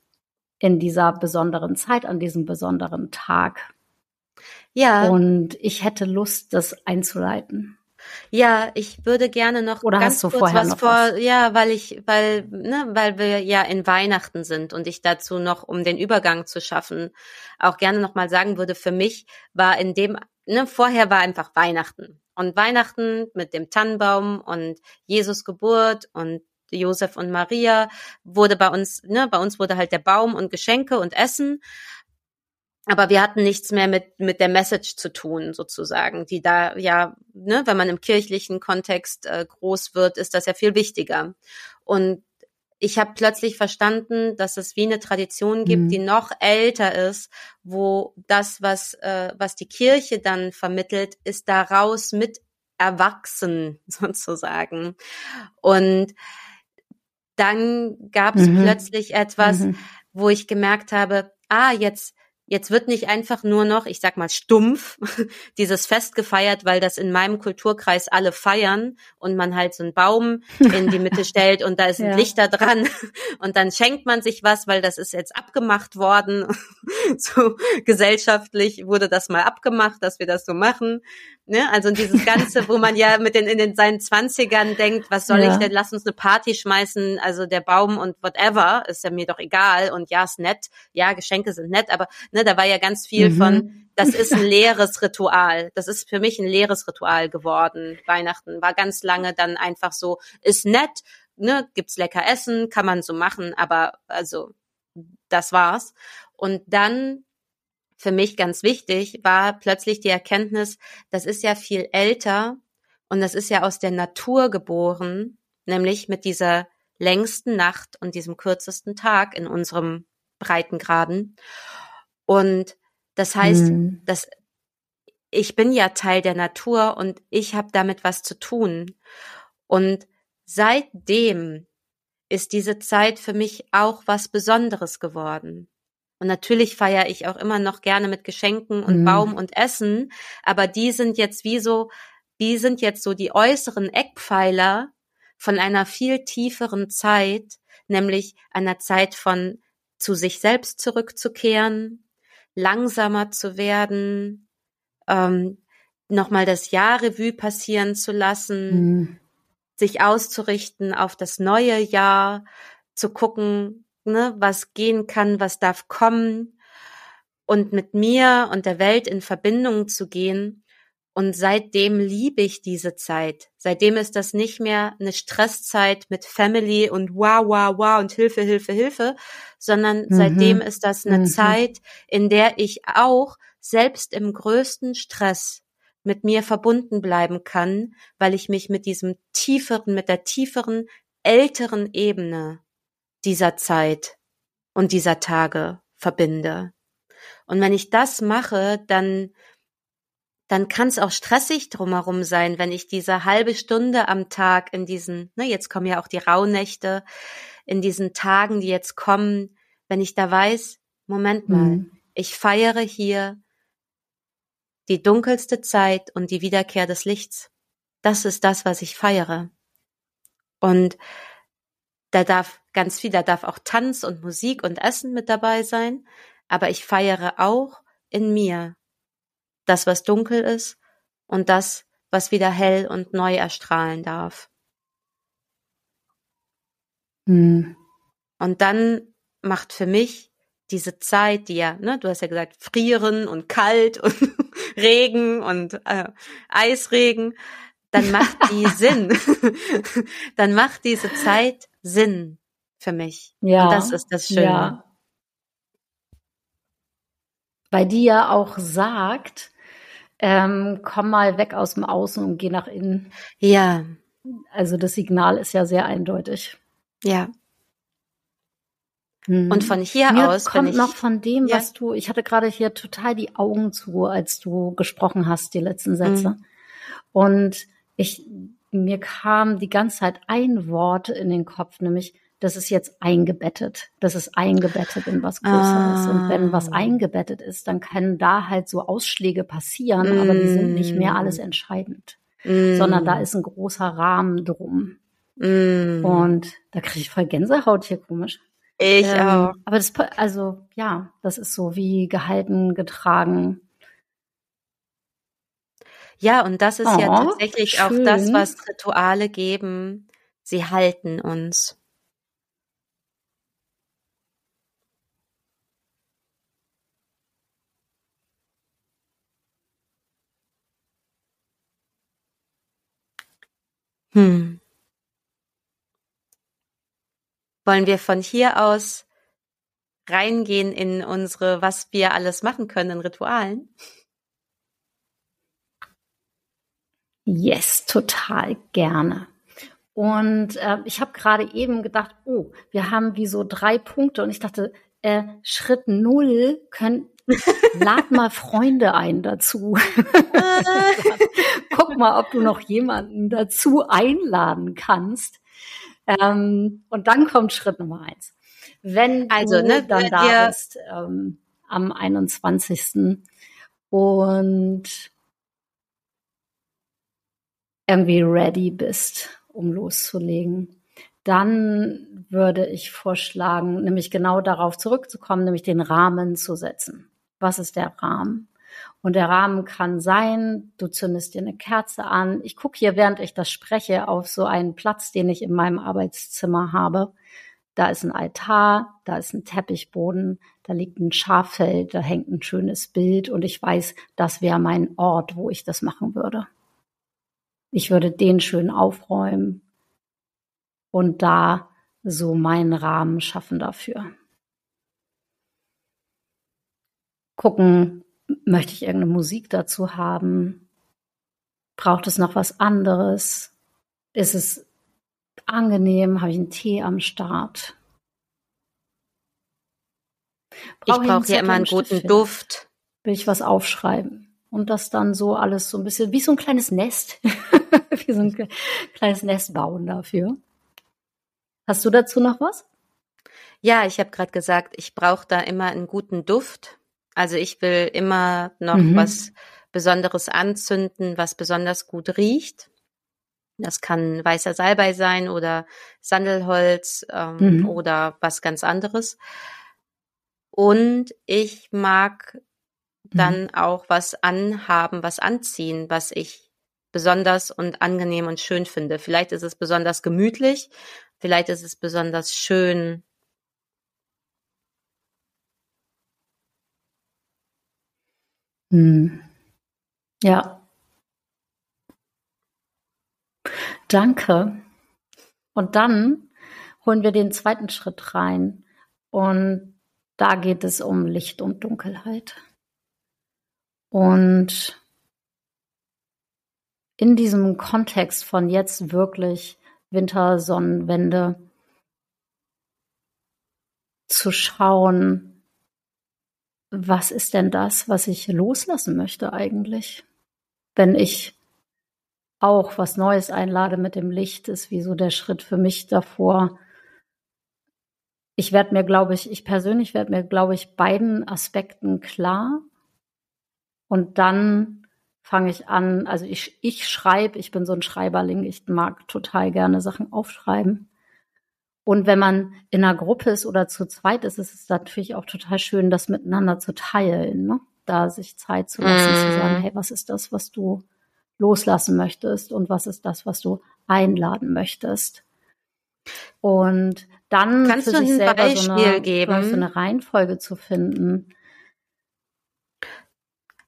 in dieser besonderen Zeit, an diesem besonderen Tag. Ja. Und ich hätte Lust, das einzuleiten. Ja, ich würde gerne noch Oder ganz kurz was vor, was? ja, weil ich, weil, ne, weil wir ja in Weihnachten sind und ich dazu noch, um den Übergang zu schaffen, auch gerne noch mal sagen würde, für mich war in dem, ne, vorher war einfach Weihnachten und Weihnachten mit dem Tannenbaum und Jesus Geburt und Josef und Maria wurde bei uns, ne, bei uns wurde halt der Baum und Geschenke und Essen aber wir hatten nichts mehr mit mit der Message zu tun sozusagen, die da ja, ne, wenn man im kirchlichen Kontext äh, groß wird, ist das ja viel wichtiger. Und ich habe plötzlich verstanden, dass es wie eine Tradition gibt, mhm. die noch älter ist, wo das, was äh, was die Kirche dann vermittelt, ist daraus mit erwachsen sozusagen. Und dann gab es mhm. plötzlich etwas, mhm. wo ich gemerkt habe, ah, jetzt Jetzt wird nicht einfach nur noch, ich sag mal stumpf, dieses Fest gefeiert, weil das in meinem Kulturkreis alle feiern und man halt so einen Baum in die Mitte stellt und da ist ein ja. Lichter dran und dann schenkt man sich was, weil das ist jetzt abgemacht worden. so gesellschaftlich wurde das mal abgemacht, dass wir das so machen. Ne? Also dieses Ganze, wo man ja mit den in den seinen Zwanzigern denkt, was soll ja. ich denn, lass uns eine Party schmeißen, also der Baum und whatever, ist ja mir doch egal und ja, ist nett, ja, Geschenke sind nett, aber ne, da war ja ganz viel mhm. von, das ist ein leeres Ritual. Das ist für mich ein leeres Ritual geworden. Weihnachten war ganz lange dann einfach so, ist nett, ne, gibt's lecker Essen, kann man so machen, aber also das war's. Und dann für mich ganz wichtig war plötzlich die Erkenntnis, das ist ja viel älter und das ist ja aus der Natur geboren, nämlich mit dieser längsten Nacht und diesem kürzesten Tag in unserem Breitengraden. Und das heißt, mhm. dass ich bin ja Teil der Natur und ich habe damit was zu tun. Und seitdem ist diese Zeit für mich auch was Besonderes geworden. Und natürlich feiere ich auch immer noch gerne mit Geschenken und mhm. Baum und Essen, aber die sind jetzt wie so, die sind jetzt so die äußeren Eckpfeiler von einer viel tieferen Zeit, nämlich einer Zeit von zu sich selbst zurückzukehren, langsamer zu werden, ähm, nochmal das Jahr Revue passieren zu lassen, mhm. sich auszurichten auf das neue Jahr, zu gucken, ne, was gehen kann, was darf kommen und mit mir und der Welt in Verbindung zu gehen. Und seitdem liebe ich diese Zeit. Seitdem ist das nicht mehr eine Stresszeit mit Family und wow, wow, wow und Hilfe, Hilfe, Hilfe, sondern mhm. seitdem ist das eine mhm. Zeit, in der ich auch selbst im größten Stress mit mir verbunden bleiben kann, weil ich mich mit diesem tieferen, mit der tieferen, älteren Ebene dieser Zeit und dieser Tage verbinde. Und wenn ich das mache, dann dann kann es auch stressig drumherum sein, wenn ich diese halbe Stunde am Tag in diesen, ne, jetzt kommen ja auch die Rauhnächte, in diesen Tagen, die jetzt kommen, wenn ich da weiß, Moment mal, mhm. ich feiere hier die dunkelste Zeit und die Wiederkehr des Lichts. Das ist das, was ich feiere. Und da darf ganz viel, da darf auch Tanz und Musik und Essen mit dabei sein, aber ich feiere auch in mir das, was dunkel ist und das, was wieder hell und neu erstrahlen darf. Mhm. Und dann macht für mich diese Zeit, die ja, ne, du hast ja gesagt, frieren und kalt und Regen und äh, Eisregen, dann macht die Sinn. dann macht diese Zeit Sinn für mich. Ja. Und das ist das Schöne. Ja. Weil die ja auch sagt, ähm, komm mal weg aus dem Außen und geh nach innen. Ja. Also das Signal ist ja sehr eindeutig. Ja. Mhm. Und von hier Mir aus kommt ich, noch von dem, ja. was du, ich hatte gerade hier total die Augen zu, als du gesprochen hast, die letzten Sätze. Mhm. Und ich, mir kam die ganze Zeit ein Wort in den Kopf, nämlich, das ist jetzt eingebettet. Das ist eingebettet in was Größeres. Ah. Und wenn was ah. eingebettet ist, dann können da halt so Ausschläge passieren, mm. aber die sind nicht mehr alles mm. entscheidend. Mm. Sondern da ist ein großer Rahmen drum. Mm. Und da kriege ich voll Gänsehaut hier komisch. Ich ähm, auch. Aber das, also, ja, das ist so wie gehalten, getragen. Ja, und das ist oh, ja tatsächlich schön. auch das, was Rituale geben. Sie halten uns. Hm. Wollen wir von hier aus reingehen in unsere, was wir alles machen können in Ritualen? Yes, total gerne. Und äh, ich habe gerade eben gedacht, oh, wir haben wie so drei Punkte und ich dachte, äh, Schritt null können lad mal Freunde ein dazu. Guck mal, ob du noch jemanden dazu einladen kannst. Ähm, und dann kommt Schritt Nummer eins. Wenn du also, ne, dann da bist, ähm, am 21. und irgendwie ready bist, um loszulegen, dann würde ich vorschlagen, nämlich genau darauf zurückzukommen, nämlich den Rahmen zu setzen. Was ist der Rahmen? Und der Rahmen kann sein, du zündest dir eine Kerze an. Ich gucke hier, während ich das spreche, auf so einen Platz, den ich in meinem Arbeitszimmer habe. Da ist ein Altar, da ist ein Teppichboden, da liegt ein Schaffeld, da hängt ein schönes Bild und ich weiß, das wäre mein Ort, wo ich das machen würde. Ich würde den schön aufräumen und da so meinen Rahmen schaffen dafür. Gucken, möchte ich irgendeine Musik dazu haben? Braucht es noch was anderes? Ist es angenehm? Habe ich einen Tee am Start? Brauch ich brauche ja immer einen guten finden? Duft. Will ich was aufschreiben? Und das dann so alles so ein bisschen wie so ein kleines Nest, wie so ein kleines Nest bauen dafür. Hast du dazu noch was? Ja, ich habe gerade gesagt, ich brauche da immer einen guten Duft. Also ich will immer noch mhm. was Besonderes anzünden, was besonders gut riecht. Das kann weißer Salbei sein oder Sandelholz ähm, mhm. oder was ganz anderes. Und ich mag dann mhm. auch was anhaben, was anziehen, was ich besonders und angenehm und schön finde. Vielleicht ist es besonders gemütlich, vielleicht ist es besonders schön. Hm. Ja. Danke. Und dann holen wir den zweiten Schritt rein. Und da geht es um Licht und Dunkelheit. Und in diesem Kontext von jetzt wirklich Wintersonnenwende zu schauen, was ist denn das, was ich loslassen möchte eigentlich? Wenn ich auch was Neues einlade mit dem Licht, ist wie so der Schritt für mich davor. Ich werde mir, glaube ich, ich persönlich werde mir, glaube ich, beiden Aspekten klar und dann fange ich an, also ich, ich schreibe, ich bin so ein Schreiberling, ich mag total gerne Sachen aufschreiben. Und wenn man in einer Gruppe ist oder zu zweit ist, ist es natürlich auch total schön, das miteinander zu teilen, ne? da sich Zeit zu lassen, mm. zu sagen, mhm. hey, was ist das, was du loslassen möchtest und was ist das, was du einladen möchtest. Und dann Kannst für du sich selber so eine, geben? so eine Reihenfolge zu finden,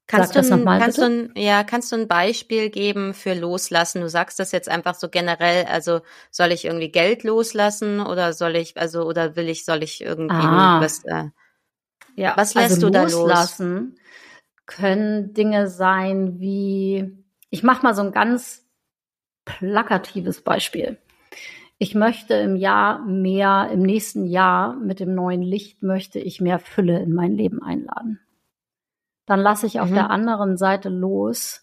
Kannst Sag du, ein, kannst du ein, ja, kannst du ein Beispiel geben für loslassen? Du sagst das jetzt einfach so generell, also soll ich irgendwie Geld loslassen oder soll ich, also oder will ich, soll ich irgendwie ah. was, äh, ja, was lässt also du da loslassen können Dinge sein wie, ich mach mal so ein ganz plakatives Beispiel. Ich möchte im Jahr mehr, im nächsten Jahr mit dem neuen Licht möchte ich mehr Fülle in mein Leben einladen dann lasse ich auf mhm. der anderen Seite los,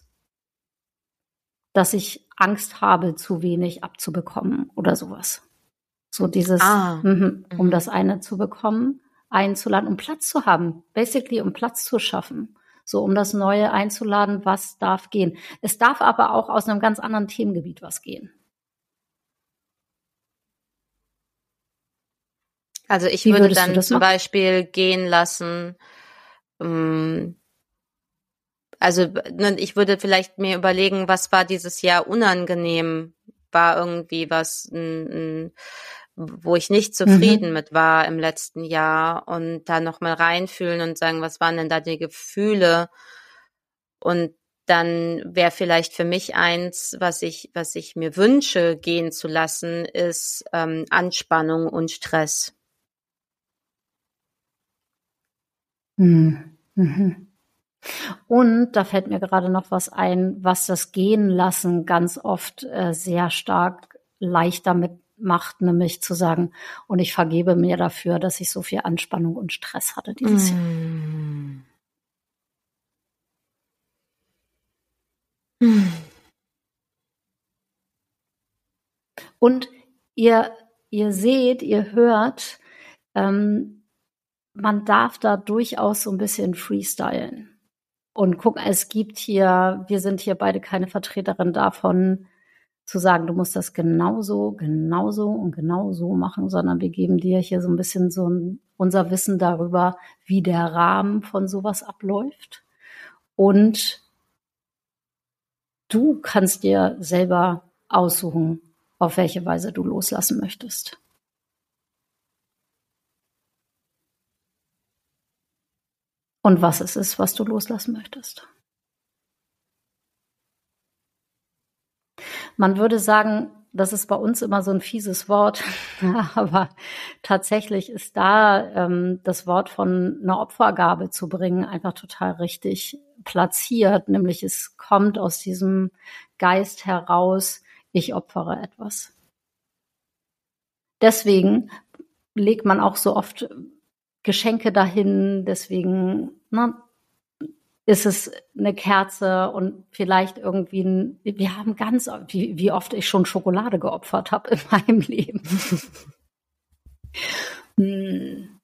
dass ich Angst habe, zu wenig abzubekommen oder sowas. So dieses, ah. mh, um mhm. das eine zu bekommen, einzuladen, um Platz zu haben, basically um Platz zu schaffen. So, um das Neue einzuladen, was darf gehen. Es darf aber auch aus einem ganz anderen Themengebiet was gehen. Also ich Wie würde dann zum? Beispiel gehen lassen, ähm, also ne, ich würde vielleicht mir überlegen, was war dieses Jahr unangenehm? War irgendwie was, n, n, wo ich nicht zufrieden mhm. mit war im letzten Jahr und da nochmal reinfühlen und sagen, was waren denn da die Gefühle? Und dann wäre vielleicht für mich eins, was ich, was ich mir wünsche, gehen zu lassen, ist ähm, Anspannung und Stress. Mhm. Mhm. Und da fällt mir gerade noch was ein, was das Gehen lassen ganz oft äh, sehr stark leicht damit macht, nämlich zu sagen, und ich vergebe mir dafür, dass ich so viel Anspannung und Stress hatte dieses mm. Jahr. Und ihr, ihr seht, ihr hört, ähm, man darf da durchaus so ein bisschen freestylen. Und guck, es gibt hier, wir sind hier beide keine Vertreterin davon, zu sagen, du musst das genauso, genauso und genauso machen, sondern wir geben dir hier so ein bisschen so ein, unser Wissen darüber, wie der Rahmen von sowas abläuft. Und du kannst dir selber aussuchen, auf welche Weise du loslassen möchtest. Und was es ist, was du loslassen möchtest. Man würde sagen, das ist bei uns immer so ein fieses Wort, aber tatsächlich ist da ähm, das Wort von einer Opfergabe zu bringen einfach total richtig platziert, nämlich es kommt aus diesem Geist heraus, ich opfere etwas. Deswegen legt man auch so oft Geschenke dahin, deswegen ne, ist es eine Kerze und vielleicht irgendwie ein, wir haben ganz, wie, wie oft ich schon Schokolade geopfert habe in meinem Leben. Hm.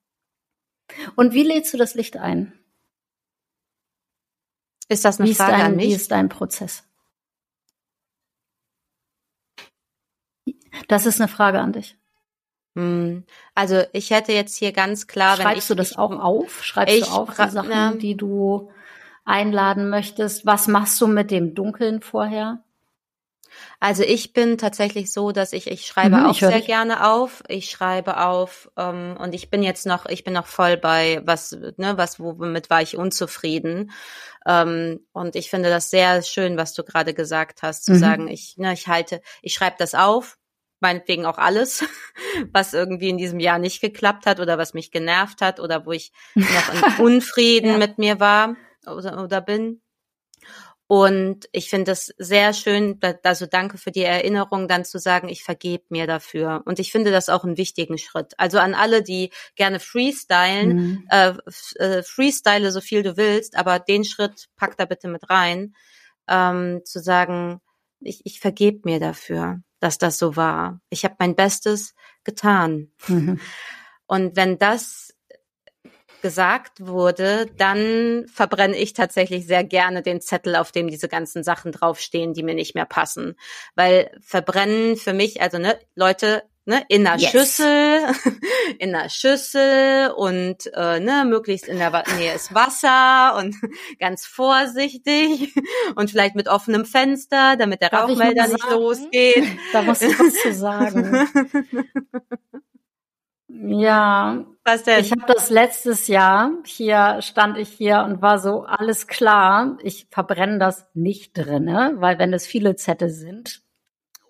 Und wie lädst du das Licht ein? Ist das eine wie Frage dein, an mich? Wie ist dein Prozess? Das ist eine Frage an dich. Hm. Also ich hätte jetzt hier ganz klar, Schreibst wenn ich, du das ich, auch auf? Schreibst ich du auf die Sachen, na- die du einladen möchtest? Was machst du mit dem Dunkeln vorher? Also ich bin tatsächlich so, dass ich ich schreibe Mhm, auch ich sehr dich. gerne auf. Ich schreibe auf ähm, und ich bin jetzt noch, ich bin noch voll bei was, ne, was womit war ich unzufrieden. Ähm, und ich finde das sehr schön, was du gerade gesagt hast, zu Mhm. sagen, ich, ne, ich halte, ich schreibe das auf, meinetwegen auch alles, was irgendwie in diesem Jahr nicht geklappt hat oder was mich genervt hat oder wo ich noch in Unfrieden Ja. mit mir war oder, oder bin. Und ich finde es sehr schön, also danke für die Erinnerung, dann zu sagen, ich vergebe mir dafür. Und ich finde das auch einen wichtigen Schritt. Also an alle, die gerne freestylen, Mhm. äh, äh, freestyle so viel du willst, aber den Schritt pack da bitte mit rein, ähm, zu sagen, ich, ich vergebe mir dafür, dass das so war. Ich habe mein Bestes getan. Mhm. Und wenn das gesagt wurde, dann verbrenne ich tatsächlich sehr gerne den Zettel, auf dem diese ganzen Sachen draufstehen, die mir nicht mehr passen. Weil verbrennen für mich, also ne, Leute, ne, in einer Yes. Schüssel, in einer Schüssel und äh, ne, möglichst in der Nähe ist Wasser und ganz vorsichtig und vielleicht mit offenem Fenster, damit der Darf Rauchmelder nicht losgeht. Da muss ich was zu sagen. Ja, Was denn? ich habe das letztes Jahr, hier stand ich hier und war so, alles klar, ich verbrenne das nicht drinne, weil wenn es viele Zettel sind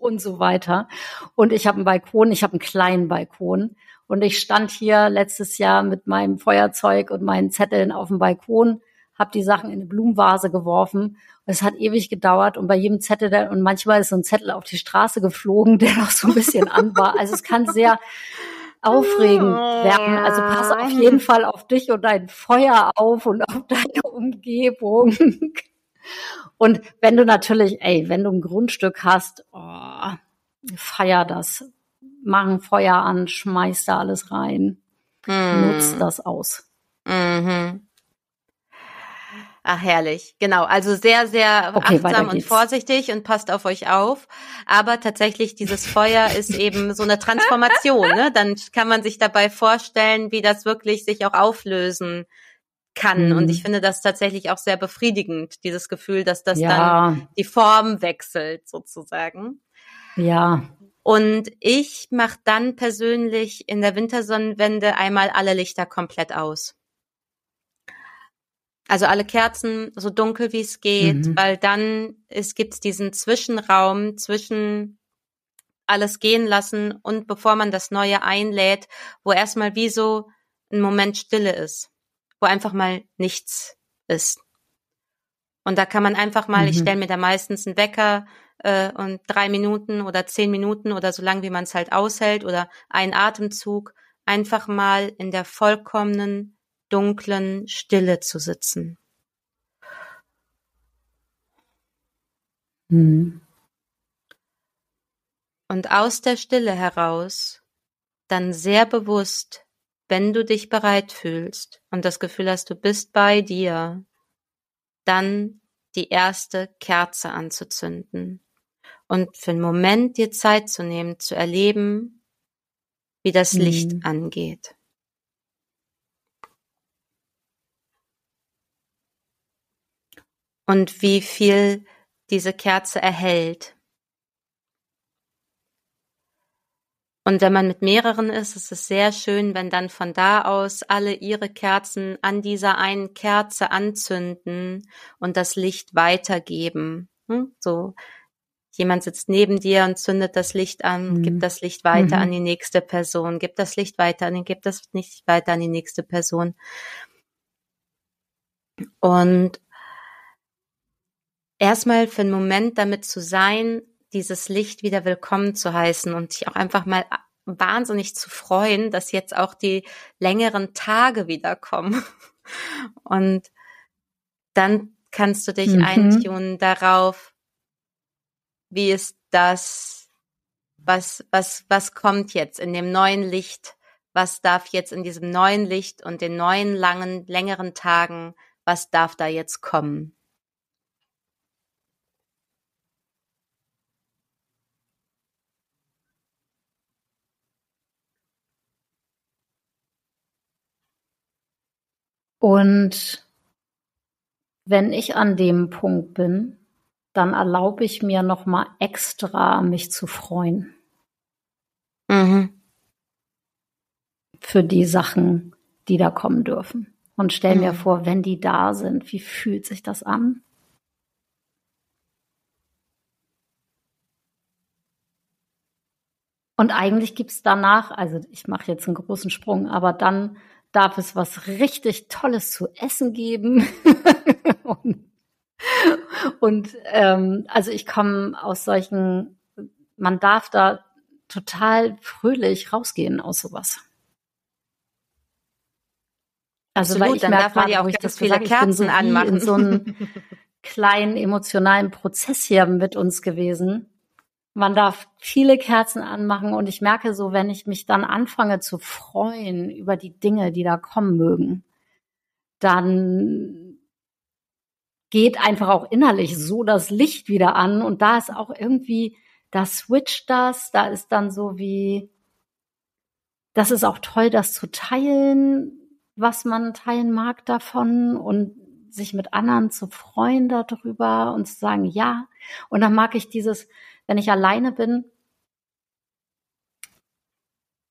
und so weiter. Und ich habe einen Balkon, ich habe einen kleinen Balkon. Und ich stand hier letztes Jahr mit meinem Feuerzeug und meinen Zetteln auf dem Balkon, habe die Sachen in eine Blumenvase geworfen. Es hat ewig gedauert und bei jedem Zettel, der, und manchmal ist so ein Zettel auf die Straße geflogen, der noch so ein bisschen an war. Also es kann sehr aufregend werden. Also pass auf jeden Fall auf dich und dein Feuer auf und auf deine Umgebung. Und wenn du natürlich, ey, wenn du ein Grundstück hast, oh, feier das. Mach ein Feuer an, schmeiß da alles rein. Hm. Nutz das aus. Mhm. Ach, herrlich. Genau. Also sehr, sehr Okay, achtsam und vorsichtig und passt auf euch auf. Aber tatsächlich, dieses Feuer ist eben so eine Transformation. Ne? Dann kann man sich dabei vorstellen, wie das wirklich sich auch auflösen kann. Mhm. Und ich finde das tatsächlich auch sehr befriedigend, dieses Gefühl, dass das dann ja, die Form wechselt, sozusagen. ja. Und ich mache dann persönlich in der Wintersonnenwende einmal alle Lichter komplett aus. Also alle Kerzen so dunkel wie es geht, Mhm. weil dann es gibt diesen Zwischenraum zwischen alles gehen lassen und bevor man das Neue einlädt, wo erstmal wie so ein Moment Stille ist, wo einfach mal nichts ist. Und da kann man einfach mal, ich Mhm. stelle mir da meistens einen Wecker äh, und drei Minuten oder zehn Minuten oder so lang, wie man es halt aushält oder einen Atemzug, einfach mal in der vollkommenen, dunklen Stille zu sitzen. Mhm. Und aus der Stille heraus dann sehr bewusst wenn du dich bereit fühlst und das Gefühl hast, du bist bei dir, dann die erste Kerze anzuzünden und für einen Moment dir Zeit zu nehmen, zu erleben, wie das mhm. Licht angeht. Und wie viel diese Kerze erhält. Und wenn man mit mehreren ist, ist es sehr schön, wenn dann von da aus alle ihre Kerzen an dieser einen Kerze anzünden und das Licht weitergeben. Hm? So, jemand sitzt neben dir und zündet das Licht an, mhm. gibt das Licht weiter mhm. an die nächste Person, gibt das Licht weiter an, gibt das nicht weiter an die nächste Person. Und erstmal für einen Moment damit zu sein, dieses Licht wieder willkommen zu heißen und sich auch einfach mal wahnsinnig zu freuen, dass jetzt auch die längeren Tage wiederkommen. Und dann kannst du dich mhm. eintunen darauf, wie ist das, was, was, was kommt jetzt in dem neuen Licht, was darf jetzt in diesem neuen Licht und den neuen langen, längeren Tagen, was darf da jetzt kommen? Und wenn ich an dem Punkt bin, dann erlaube ich mir noch mal extra, mich zu freuen. Mhm. Für die Sachen, die da kommen dürfen. Und stell mhm. mir vor, wenn die da sind, wie fühlt sich das an? Und eigentlich gibt's danach, also ich mache jetzt einen großen Sprung, aber dann darf es was richtig Tolles zu essen geben. und, und ähm, also ich komme aus solchen, man darf da total fröhlich rausgehen aus sowas. Also Absolut, weil ich dann merke, darf man ja auch ganz viele gesagt, Kerzen so anmachen. in so einem kleinen emotionalen Prozess hier mit uns gewesen. Man darf viele Kerzen anmachen und ich merke so, wenn ich mich dann anfange zu freuen über die Dinge, die da kommen mögen, dann geht einfach auch innerlich so das Licht wieder an und da ist auch irgendwie, da switcht das, da ist dann so wie, das ist auch toll, das zu teilen, was man teilen mag davon und sich mit anderen zu freuen darüber und zu sagen, ja. Und dann mag ich dieses, wenn ich alleine bin,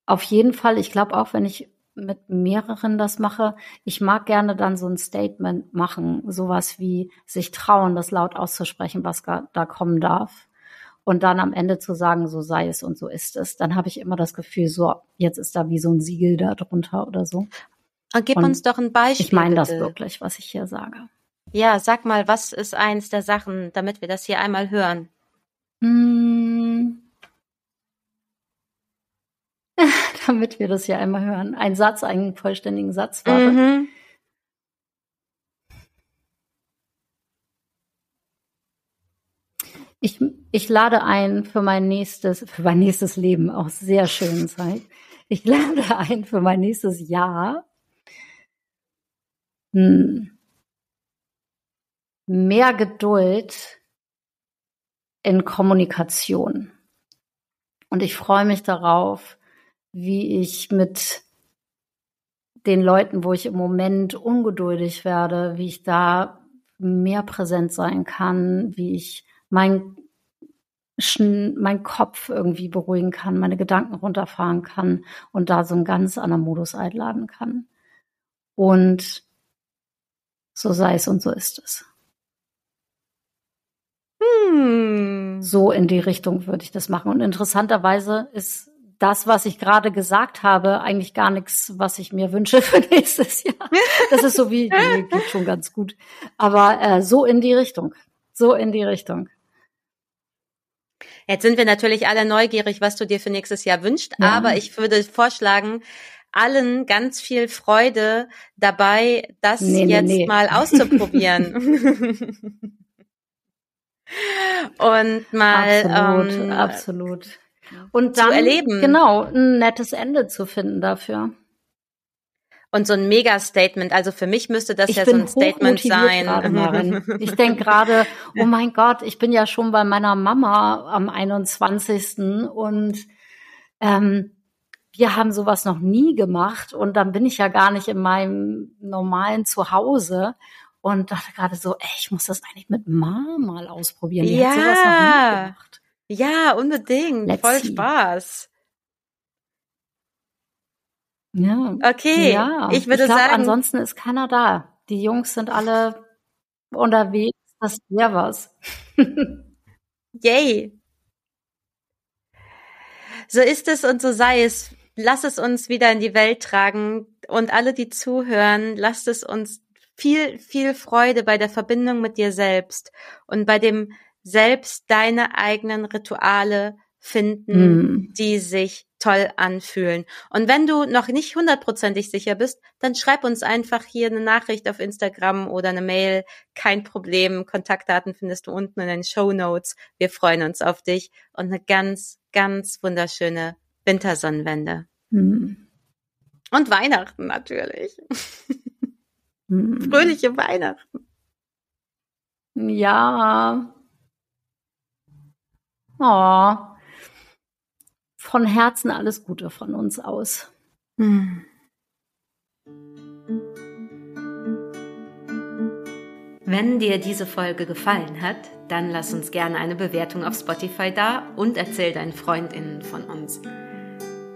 auf jeden Fall, ich glaube auch, wenn ich mit mehreren das mache, ich mag gerne dann so ein Statement machen, sowas wie sich trauen, das laut auszusprechen, was da kommen darf. Und dann am Ende zu sagen, so sei es und so ist es. Dann habe ich immer das Gefühl, so, jetzt ist da wie so ein Siegel da drunter oder so. Und gib und uns doch ein Beispiel. Ich meine das wirklich, was ich hier sage. Ja, sag mal, was ist eins der Sachen, damit wir das hier einmal hören? Hm. Damit wir das ja einmal hören. Ein Satz, einen vollständigen Satz war. Mhm. Ich, ich lade ein für mein nächstes, für mein nächstes Leben, auch sehr schöne Zeit. Ich lade ein für mein nächstes Jahr. Hm. Mehr Geduld in Kommunikation. Und ich freue mich darauf, wie ich mit den Leuten, wo ich im Moment ungeduldig werde, wie ich da mehr präsent sein kann, wie ich mein, mein Kopf irgendwie beruhigen kann, meine Gedanken runterfahren kann und da so einen ganz anderen Modus einladen kann. Und so sei es und so ist es. Hm. So in die Richtung würde ich das machen. Und interessanterweise ist das, was ich gerade gesagt habe, eigentlich gar nichts, was ich mir wünsche für nächstes Jahr. Das ist so wie, nee, geht schon ganz gut. Aber äh, so in die Richtung. So in die Richtung. Jetzt sind wir natürlich alle neugierig, was du dir für nächstes Jahr wünschst, ja. aber ich würde vorschlagen, allen ganz viel Freude dabei, das nee, jetzt nee, nee. mal auszuprobieren. und mal absolut, ähm, absolut. Und dann, erleben. Genau, ein nettes Ende zu finden dafür. und so ein Mega-Statement. Also für mich müsste das ich ja so ein Statement sein. Ich denke gerade, oh mein Gott, ich bin ja schon bei meiner Mama am 21. und ähm, wir haben sowas noch nie gemacht und dann bin ich ja gar nicht in meinem normalen Zuhause und dachte gerade so, ey, ich muss das eigentlich mit Mama mal ausprobieren. Die ja. Ja, unbedingt. Let's Voll see. Spaß. Ja. Okay. Ja. Ich würde ich glaub, sagen. Ansonsten ist keiner da. Die Jungs sind alle unterwegs. Das wäre was. Yay. So ist es und so sei es. Lass es uns wieder in die Welt tragen und alle, die zuhören, lasst es uns viel, viel Freude bei der Verbindung mit dir selbst und bei dem selbst deine eigenen Rituale finden, mm. die sich toll anfühlen. Und wenn du noch nicht hundertprozentig sicher bist, dann schreib uns einfach hier eine Nachricht auf Instagram oder eine Mail. Kein Problem. Kontaktdaten findest du unten in den Show Notes. Wir freuen uns auf dich und eine ganz, ganz wunderschöne Wintersonnenwende. Mhm. Und Weihnachten natürlich. Mhm. Fröhliche Weihnachten. Ja. Oh von Herzen alles Gute von uns aus. Hm. Wenn dir diese Folge gefallen hat, dann lass uns gerne eine Bewertung auf Spotify da und erzähl deinen Freundinnen von uns.